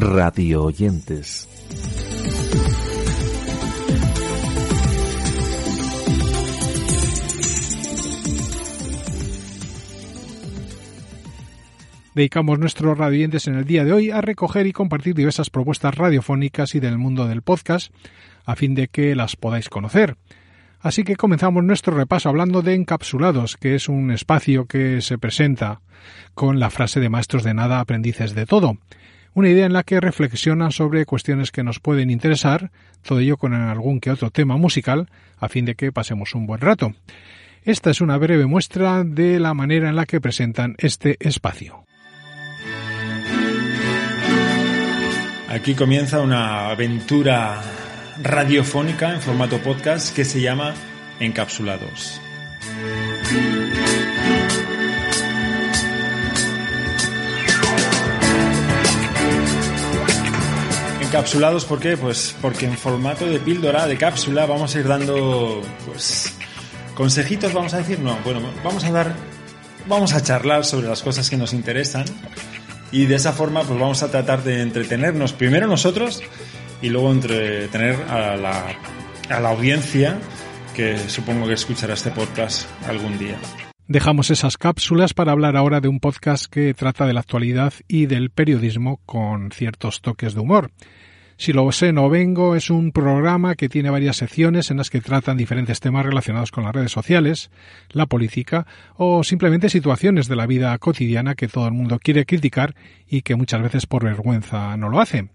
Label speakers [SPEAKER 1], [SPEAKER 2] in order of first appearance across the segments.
[SPEAKER 1] radio oyentes.
[SPEAKER 2] Dedicamos nuestros radioyentes en el día de hoy a recoger y compartir diversas propuestas radiofónicas y del mundo del podcast, a fin de que las podáis conocer. Así que comenzamos nuestro repaso hablando de Encapsulados, que es un espacio que se presenta con la frase de maestros de nada, aprendices de todo. Una idea en la que reflexionan sobre cuestiones que nos pueden interesar, todo ello con algún que otro tema musical, a fin de que pasemos un buen rato. Esta es una breve muestra de la manera en la que presentan este espacio.
[SPEAKER 3] Aquí comienza una aventura radiofónica en formato podcast que se llama Encapsulados. Encapsulados, ¿por qué? Pues porque en formato de píldora, de cápsula, vamos a ir dando, pues, consejitos, vamos a decir, no, bueno, vamos a dar, vamos a charlar sobre las cosas que nos interesan y de esa forma pues vamos a tratar de entretenernos primero nosotros y luego entretener a la, a la audiencia que supongo que escuchará este podcast algún día.
[SPEAKER 2] Dejamos esas cápsulas para hablar ahora de un podcast que trata de la actualidad y del periodismo con ciertos toques de humor. Si lo sé, no vengo. Es un programa que tiene varias secciones en las que tratan diferentes temas relacionados con las redes sociales, la política o simplemente situaciones de la vida cotidiana que todo el mundo quiere criticar y que muchas veces por vergüenza no lo hace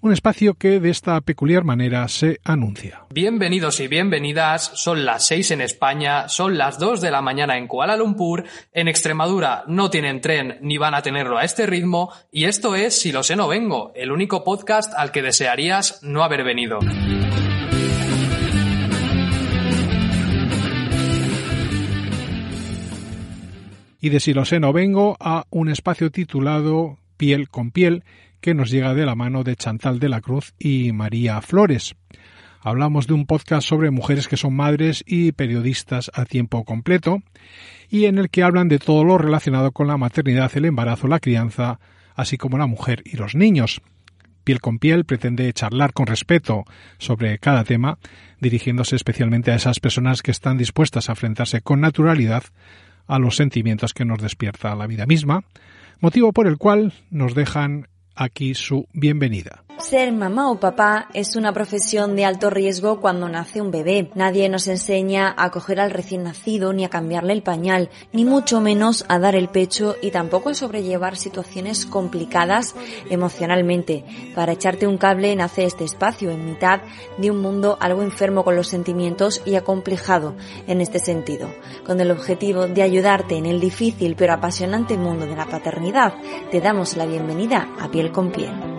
[SPEAKER 2] un espacio que de esta peculiar manera se anuncia.
[SPEAKER 4] Bienvenidos y bienvenidas, son las 6 en España, son las 2 de la mañana en Kuala Lumpur, en Extremadura no tienen tren ni van a tenerlo a este ritmo, y esto es Si lo sé no vengo, el único podcast al que desearías no haber venido.
[SPEAKER 2] Y de Si lo sé no vengo a un espacio titulado Piel con piel, que nos llega de la mano de Chantal de la Cruz y María Flores. Hablamos de un podcast sobre mujeres que son madres y periodistas a tiempo completo y en el que hablan de todo lo relacionado con la maternidad, el embarazo, la crianza, así como la mujer y los niños. Piel con piel pretende charlar con respeto sobre cada tema, dirigiéndose especialmente a esas personas que están dispuestas a enfrentarse con naturalidad a los sentimientos que nos despierta la vida misma, motivo por el cual nos dejan aquí su bienvenida.
[SPEAKER 5] Ser mamá o papá es una profesión de alto riesgo cuando nace un bebé. Nadie nos enseña a coger al recién nacido ni a cambiarle el pañal, ni mucho menos a dar el pecho y tampoco a sobrellevar situaciones complicadas emocionalmente. Para echarte un cable nace este espacio en mitad de un mundo algo enfermo con los sentimientos y acomplejado en este sentido, con el objetivo de ayudarte en el difícil pero apasionante mundo de la paternidad. Te damos la bienvenida a Piel con Piel.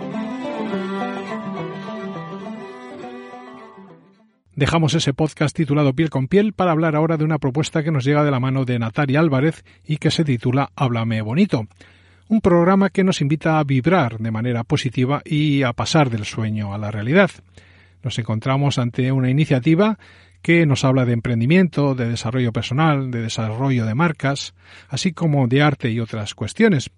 [SPEAKER 2] Dejamos ese podcast titulado Piel con Piel para hablar ahora de una propuesta que nos llega de la mano de Natalia Álvarez y que se titula Háblame Bonito. Un programa que nos invita a vibrar de manera positiva y a pasar del sueño a la realidad. Nos encontramos ante una iniciativa que nos habla de emprendimiento, de desarrollo personal, de desarrollo de marcas, así como de arte y otras cuestiones.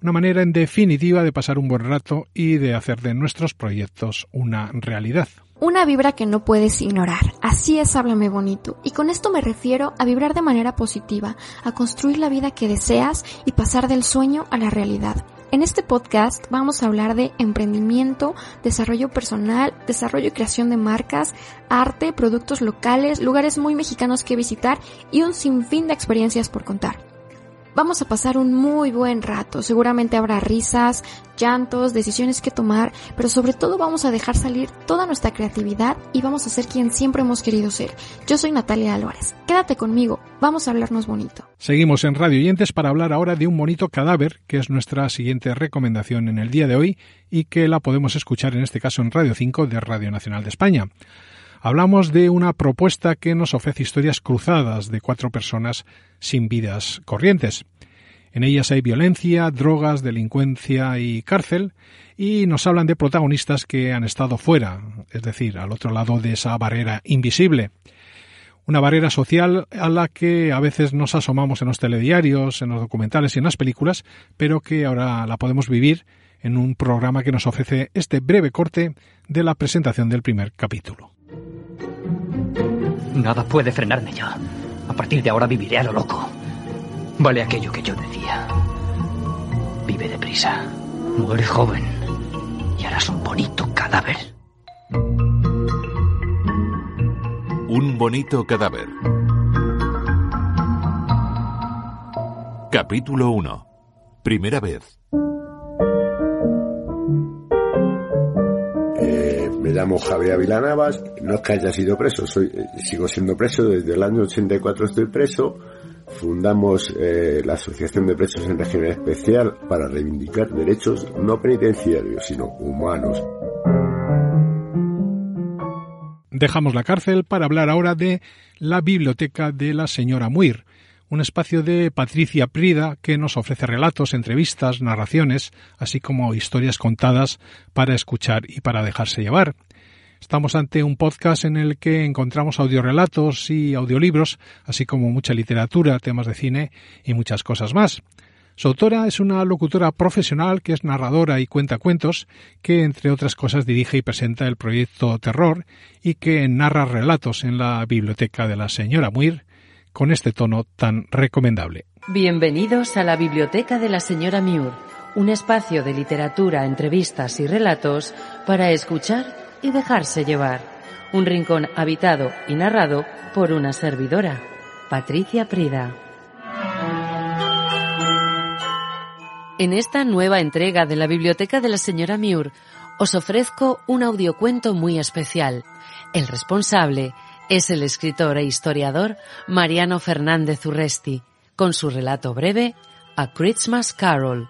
[SPEAKER 2] Una manera en definitiva de pasar un buen rato y de hacer de nuestros proyectos una realidad.
[SPEAKER 6] Una vibra que no puedes ignorar. Así es, háblame bonito. Y con esto me refiero a vibrar de manera positiva, a construir la vida que deseas y pasar del sueño a la realidad. En este podcast vamos a hablar de emprendimiento, desarrollo personal, desarrollo y creación de marcas, arte, productos locales, lugares muy mexicanos que visitar y un sinfín de experiencias por contar. Vamos a pasar un muy buen rato, seguramente habrá risas, llantos, decisiones que tomar, pero sobre todo vamos a dejar salir toda nuestra creatividad y vamos a ser quien siempre hemos querido ser. Yo soy Natalia Álvarez. Quédate conmigo, vamos a hablarnos bonito.
[SPEAKER 2] Seguimos en Radio Oyentes para hablar ahora de un bonito cadáver, que es nuestra siguiente recomendación en el día de hoy y que la podemos escuchar en este caso en Radio 5 de Radio Nacional de España. Hablamos de una propuesta que nos ofrece historias cruzadas de cuatro personas sin vidas corrientes. En ellas hay violencia, drogas, delincuencia y cárcel, y nos hablan de protagonistas que han estado fuera, es decir, al otro lado de esa barrera invisible. Una barrera social a la que a veces nos asomamos en los telediarios, en los documentales y en las películas, pero que ahora la podemos vivir en un programa que nos ofrece este breve corte de la presentación del primer capítulo.
[SPEAKER 7] Nada puede frenarme ya. A partir de ahora viviré a lo loco. Vale aquello que yo decía. Vive deprisa. Muere joven. Y harás un bonito cadáver.
[SPEAKER 8] Un bonito cadáver. Capítulo 1. Primera vez.
[SPEAKER 9] Llamo Javier Ávila Navas, no es que haya sido preso, soy, eh, sigo siendo preso, desde el año 84 estoy preso, fundamos eh, la Asociación de Presos en Régimen Especial para reivindicar derechos no penitenciarios, sino humanos.
[SPEAKER 2] Dejamos la cárcel para hablar ahora de la biblioteca de la señora Muir, un espacio de Patricia Prida que nos ofrece relatos, entrevistas, narraciones, así como historias contadas para escuchar y para dejarse llevar. Estamos ante un podcast en el que encontramos audiorelatos y audiolibros, así como mucha literatura, temas de cine y muchas cosas más. Su autora es una locutora profesional que es narradora y cuenta cuentos, que entre otras cosas dirige y presenta el proyecto Terror y que narra relatos en la biblioteca de la señora Muir con este tono tan recomendable.
[SPEAKER 10] Bienvenidos a la biblioteca de la señora Muir, un espacio de literatura, entrevistas y relatos para escuchar y dejarse llevar. Un rincón habitado y narrado por una servidora, Patricia Prida. En esta nueva entrega de la Biblioteca de la Señora Muir os ofrezco un audiocuento muy especial. El responsable es el escritor e historiador Mariano Fernández Urresti, con su relato breve A Christmas Carol.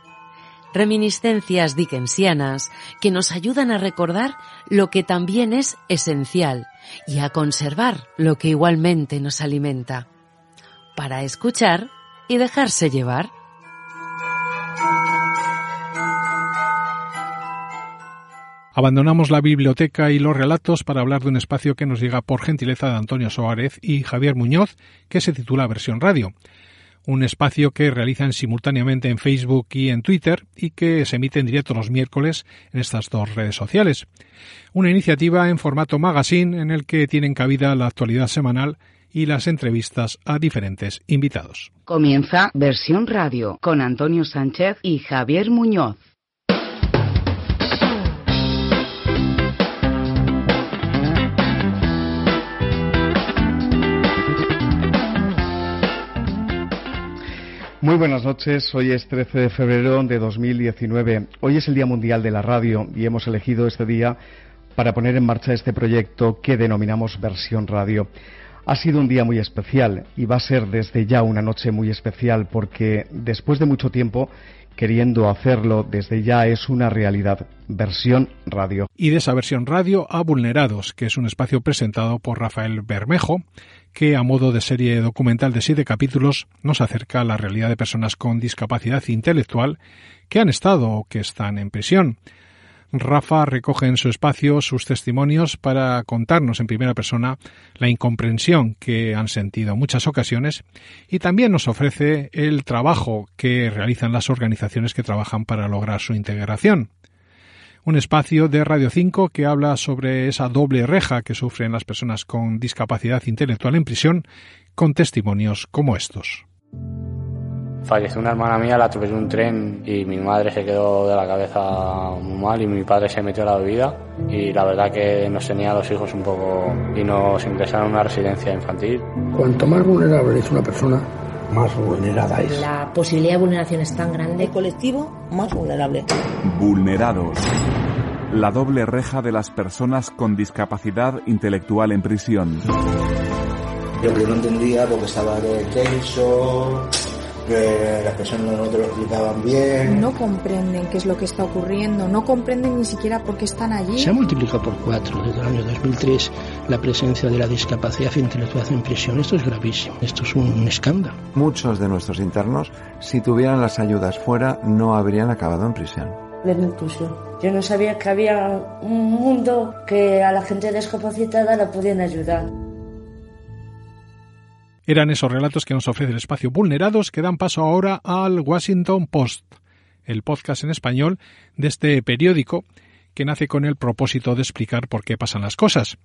[SPEAKER 10] Reminiscencias dickensianas que nos ayudan a recordar lo que también es esencial y a conservar lo que igualmente nos alimenta. Para escuchar y dejarse llevar.
[SPEAKER 2] Abandonamos la biblioteca y los relatos para hablar de un espacio que nos llega por gentileza de Antonio Soárez y Javier Muñoz, que se titula Versión Radio. Un espacio que realizan simultáneamente en Facebook y en Twitter y que se emite en directo los miércoles en estas dos redes sociales. Una iniciativa en formato magazine en el que tienen cabida la actualidad semanal y las entrevistas a diferentes invitados.
[SPEAKER 11] Comienza Versión Radio con Antonio Sánchez y Javier Muñoz.
[SPEAKER 12] Muy buenas noches, hoy es 13 de febrero de 2019. Hoy es el Día Mundial de la Radio y hemos elegido este día para poner en marcha este proyecto que denominamos Versión Radio. Ha sido un día muy especial y va a ser desde ya una noche muy especial porque después de mucho tiempo queriendo hacerlo desde ya es una realidad. Versión radio.
[SPEAKER 2] Y de esa versión radio a Vulnerados, que es un espacio presentado por Rafael Bermejo, que a modo de serie documental de siete capítulos nos acerca a la realidad de personas con discapacidad intelectual que han estado o que están en prisión. Rafa recoge en su espacio sus testimonios para contarnos en primera persona la incomprensión que han sentido en muchas ocasiones y también nos ofrece el trabajo que realizan las organizaciones que trabajan para lograr su integración. Un espacio de Radio 5 que habla sobre esa doble reja que sufren las personas con discapacidad intelectual en prisión con testimonios como estos.
[SPEAKER 13] Falleció una hermana mía, la atropelló un tren y mi madre se quedó de la cabeza muy mal y mi padre se metió a la bebida y la verdad que nos tenía a los hijos un poco y nos ingresaron a una residencia infantil.
[SPEAKER 14] Cuanto más vulnerable es una persona, más vulnerada es.
[SPEAKER 15] La posibilidad de vulneración es tan grande.
[SPEAKER 16] El colectivo más vulnerable.
[SPEAKER 17] Vulnerados. La doble reja de las personas con discapacidad intelectual en prisión.
[SPEAKER 18] Yo que no entendía porque estaba de tenso, que las personas no te lo explicaban bien.
[SPEAKER 19] No comprenden qué es lo que está ocurriendo, no comprenden ni siquiera por qué están allí.
[SPEAKER 20] Se ha multiplicado por cuatro desde el año 2003 la presencia de la discapacidad intelectual en prisión. Esto es gravísimo, esto es un escándalo.
[SPEAKER 21] Muchos de nuestros internos, si tuvieran las ayudas fuera, no habrían acabado en prisión.
[SPEAKER 22] De la inclusión. Yo no sabía que había un mundo que a la gente discapacitada la podían ayudar.
[SPEAKER 2] Eran esos relatos que nos ofrece el espacio Vulnerados que dan paso ahora al Washington Post. el podcast en español de este periódico que nace con el propósito de explicar por qué pasan las cosas.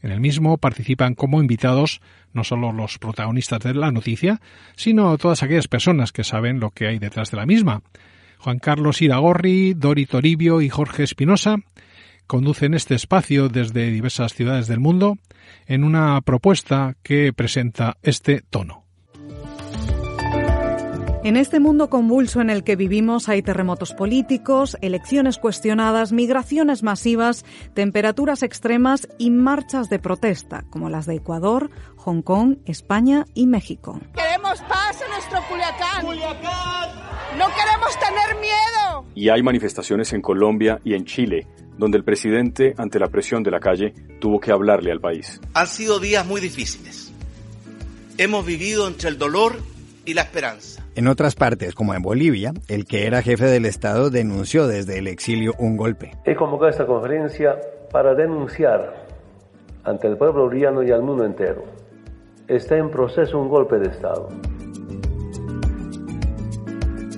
[SPEAKER 2] En el mismo participan como invitados no solo los protagonistas de la noticia, sino todas aquellas personas que saben lo que hay detrás de la misma. Juan Carlos Iragorri, Dori Toribio y Jorge Espinosa conducen este espacio desde diversas ciudades del mundo en una propuesta que presenta este tono.
[SPEAKER 23] En este mundo convulso en el que vivimos hay terremotos políticos, elecciones cuestionadas, migraciones masivas, temperaturas extremas y marchas de protesta, como las de Ecuador, Hong Kong, España y México.
[SPEAKER 24] Queremos paz en nuestro Culiacán. ¡Culiacán! No queremos tener miedo.
[SPEAKER 25] Y hay manifestaciones en Colombia y en Chile, donde el presidente, ante la presión de la calle, tuvo que hablarle al país.
[SPEAKER 26] Han sido días muy difíciles. Hemos vivido entre el dolor y la esperanza.
[SPEAKER 27] En otras partes, como en Bolivia, el que era jefe del Estado denunció desde el exilio un golpe.
[SPEAKER 28] He convocado esta conferencia para denunciar ante el pueblo boliviano y al mundo entero. Está en proceso un golpe de Estado.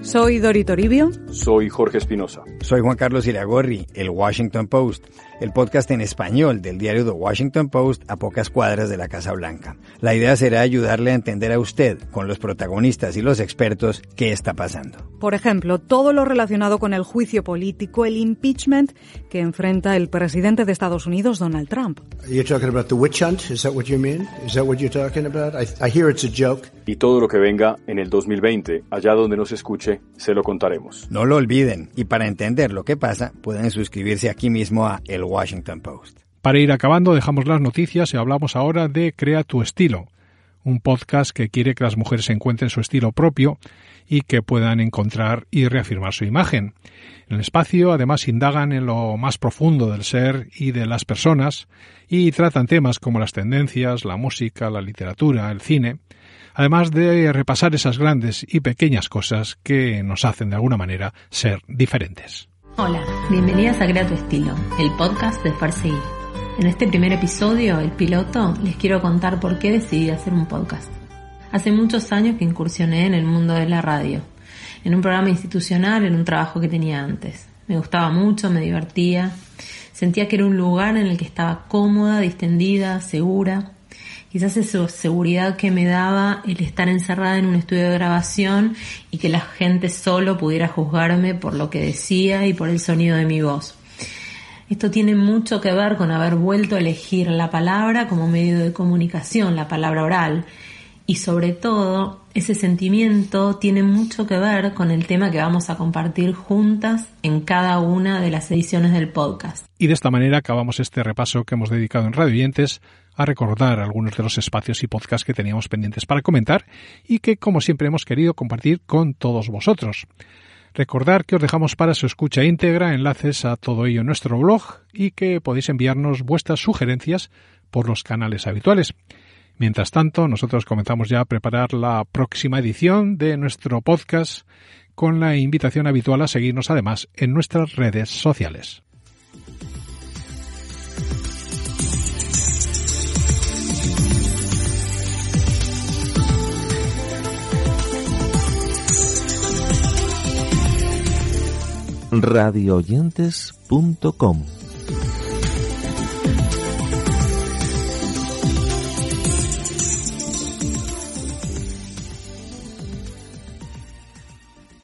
[SPEAKER 23] Soy Dori Toribio.
[SPEAKER 25] Soy Jorge Espinosa.
[SPEAKER 27] Soy Juan Carlos Iragorri, el Washington Post, el podcast en español del diario The Washington Post a pocas cuadras de la Casa Blanca. La idea será ayudarle a entender a usted, con los protagonistas y los expertos, qué está pasando.
[SPEAKER 23] Por ejemplo, todo lo relacionado con el juicio político, el impeachment que enfrenta el presidente de Estados Unidos, Donald Trump.
[SPEAKER 25] Y todo lo que venga en el 2020, allá donde nos escuche, se lo contaremos.
[SPEAKER 27] No lo olviden, y para entender lo que pasa, pueden suscribirse aquí mismo a El Washington Post.
[SPEAKER 2] Para ir acabando, dejamos las noticias y hablamos ahora de Crea tu estilo, un podcast que quiere que las mujeres encuentren su estilo propio y que puedan encontrar y reafirmar su imagen. En el espacio, además, indagan en lo más profundo del ser y de las personas y tratan temas como las tendencias, la música, la literatura, el cine, además de repasar esas grandes y pequeñas cosas que nos hacen de alguna manera ser diferentes.
[SPEAKER 29] Hola, bienvenidas a Crea tu Estilo, el podcast de Farsi. En este primer episodio, el piloto, les quiero contar por qué decidí hacer un podcast. Hace muchos años que incursioné en el mundo de la radio, en un programa institucional, en un trabajo que tenía antes. Me gustaba mucho, me divertía, sentía que era un lugar en el que estaba cómoda, distendida, segura. Quizás esa seguridad que me daba el estar encerrada en un estudio de grabación y que la gente solo pudiera juzgarme por lo que decía y por el sonido de mi voz. Esto tiene mucho que ver con haber vuelto a elegir la palabra como medio de comunicación, la palabra oral, y sobre todo, ese sentimiento tiene mucho que ver con el tema que vamos a compartir juntas en cada una de las ediciones del podcast.
[SPEAKER 2] Y de esta manera acabamos este repaso que hemos dedicado en Radio a recordar algunos de los espacios y podcasts que teníamos pendientes para comentar y que, como siempre, hemos querido compartir con todos vosotros. Recordar que os dejamos para su escucha íntegra enlaces a todo ello en nuestro blog y que podéis enviarnos vuestras sugerencias por los canales habituales. Mientras tanto, nosotros comenzamos ya a preparar la próxima edición de nuestro podcast con la invitación habitual a seguirnos además en nuestras redes sociales.
[SPEAKER 8] radioyentes.com